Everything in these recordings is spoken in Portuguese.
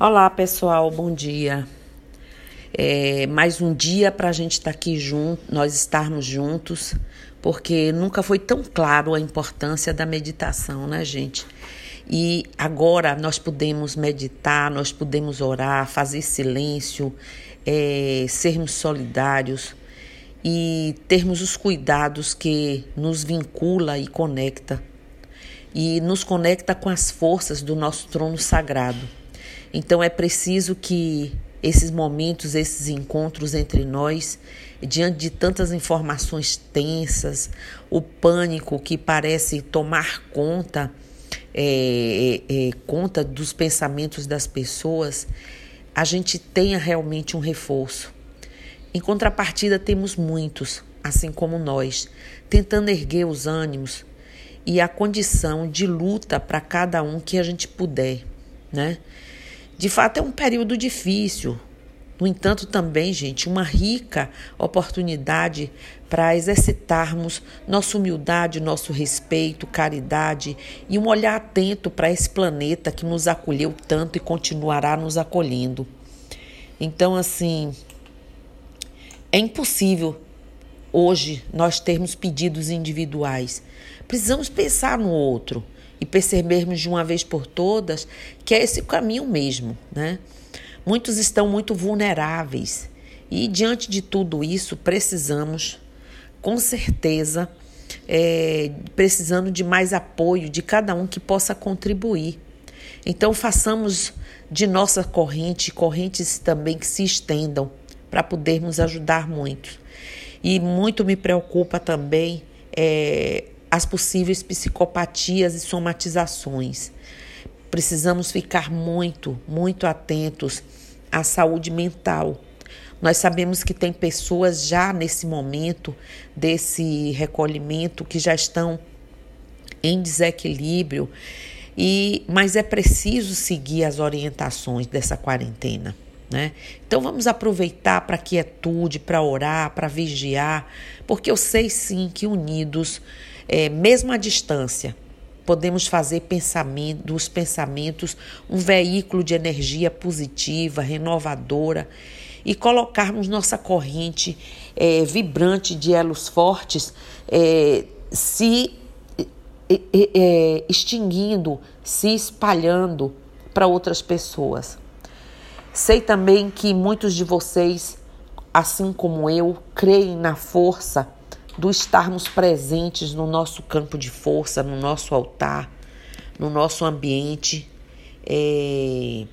Olá, pessoal, bom dia. É, mais um dia para a gente estar tá aqui junto, nós estarmos juntos, porque nunca foi tão claro a importância da meditação, né, gente? E agora nós podemos meditar, nós podemos orar, fazer silêncio, é, sermos solidários e termos os cuidados que nos vincula e conecta e nos conecta com as forças do nosso trono sagrado. Então é preciso que esses momentos, esses encontros entre nós, diante de tantas informações tensas, o pânico que parece tomar conta, é, é, é, conta dos pensamentos das pessoas, a gente tenha realmente um reforço. Em contrapartida, temos muitos, assim como nós, tentando erguer os ânimos e a condição de luta para cada um que a gente puder, né? De fato, é um período difícil. No entanto, também, gente, uma rica oportunidade para exercitarmos nossa humildade, nosso respeito, caridade e um olhar atento para esse planeta que nos acolheu tanto e continuará nos acolhendo. Então, assim, é impossível hoje nós termos pedidos individuais. Precisamos pensar no outro e percebermos de uma vez por todas que é esse caminho mesmo, né? Muitos estão muito vulneráveis e diante de tudo isso precisamos, com certeza, é, precisando de mais apoio de cada um que possa contribuir. Então façamos de nossa corrente correntes também que se estendam para podermos ajudar muito. E muito me preocupa também é, as possíveis psicopatias e somatizações. Precisamos ficar muito, muito atentos à saúde mental. Nós sabemos que tem pessoas já nesse momento desse recolhimento que já estão em desequilíbrio e mas é preciso seguir as orientações dessa quarentena, né? Então vamos aproveitar para quietude, para orar, para vigiar, porque eu sei sim que unidos é, mesmo à distância, podemos fazer pensamento, dos pensamentos um veículo de energia positiva, renovadora e colocarmos nossa corrente é, vibrante de elos fortes é, se é, extinguindo, se espalhando para outras pessoas. Sei também que muitos de vocês, assim como eu, creem na força do estarmos presentes no nosso campo de força, no nosso altar, no nosso ambiente é,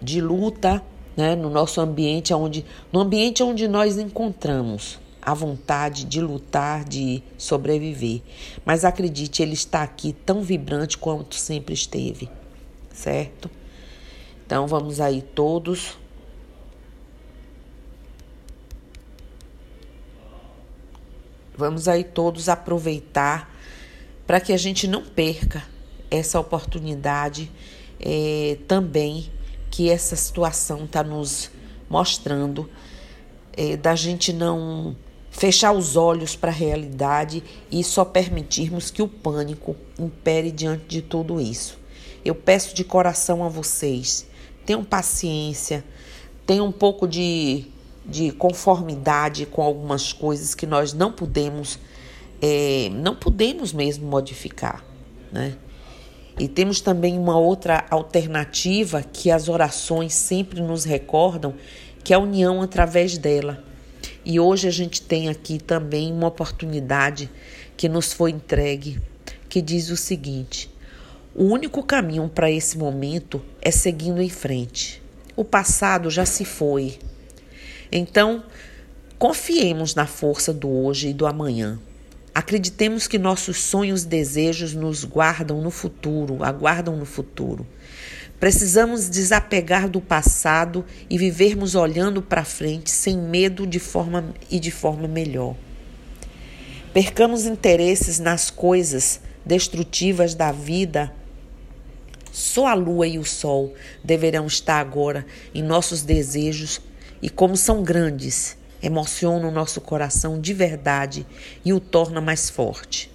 de luta, né? no nosso ambiente onde, no ambiente onde nós encontramos a vontade de lutar, de sobreviver. Mas acredite, ele está aqui tão vibrante quanto sempre esteve, certo? Então vamos aí todos Vamos aí todos aproveitar para que a gente não perca essa oportunidade é, também que essa situação está nos mostrando, é, da gente não fechar os olhos para a realidade e só permitirmos que o pânico impere diante de tudo isso. Eu peço de coração a vocês, tenham paciência, tenham um pouco de de conformidade com algumas coisas que nós não podemos, é, não podemos mesmo modificar, né? E temos também uma outra alternativa que as orações sempre nos recordam, que é a união através dela. E hoje a gente tem aqui também uma oportunidade que nos foi entregue, que diz o seguinte: o único caminho para esse momento é seguindo em frente. O passado já se foi, então, confiemos na força do hoje e do amanhã. Acreditemos que nossos sonhos e desejos nos guardam no futuro, aguardam no futuro. Precisamos desapegar do passado e vivermos olhando para frente sem medo de forma e de forma melhor. Percamos interesses nas coisas destrutivas da vida. Só a lua e o sol deverão estar agora em nossos desejos e como são grandes, emocionam o nosso coração de verdade e o torna mais forte.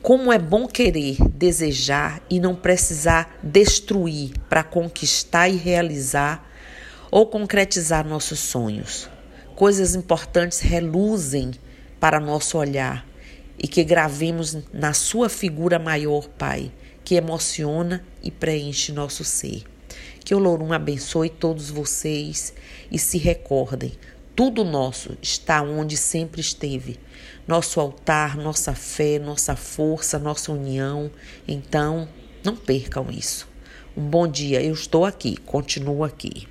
Como é bom querer, desejar e não precisar destruir para conquistar e realizar ou concretizar nossos sonhos. Coisas importantes reluzem para nosso olhar e que gravemos na sua figura maior, Pai, que emociona e preenche nosso ser. Que o Lorum abençoe todos vocês e se recordem, tudo nosso está onde sempre esteve. Nosso altar, nossa fé, nossa força, nossa união. Então, não percam isso. Um bom dia, eu estou aqui, continuo aqui.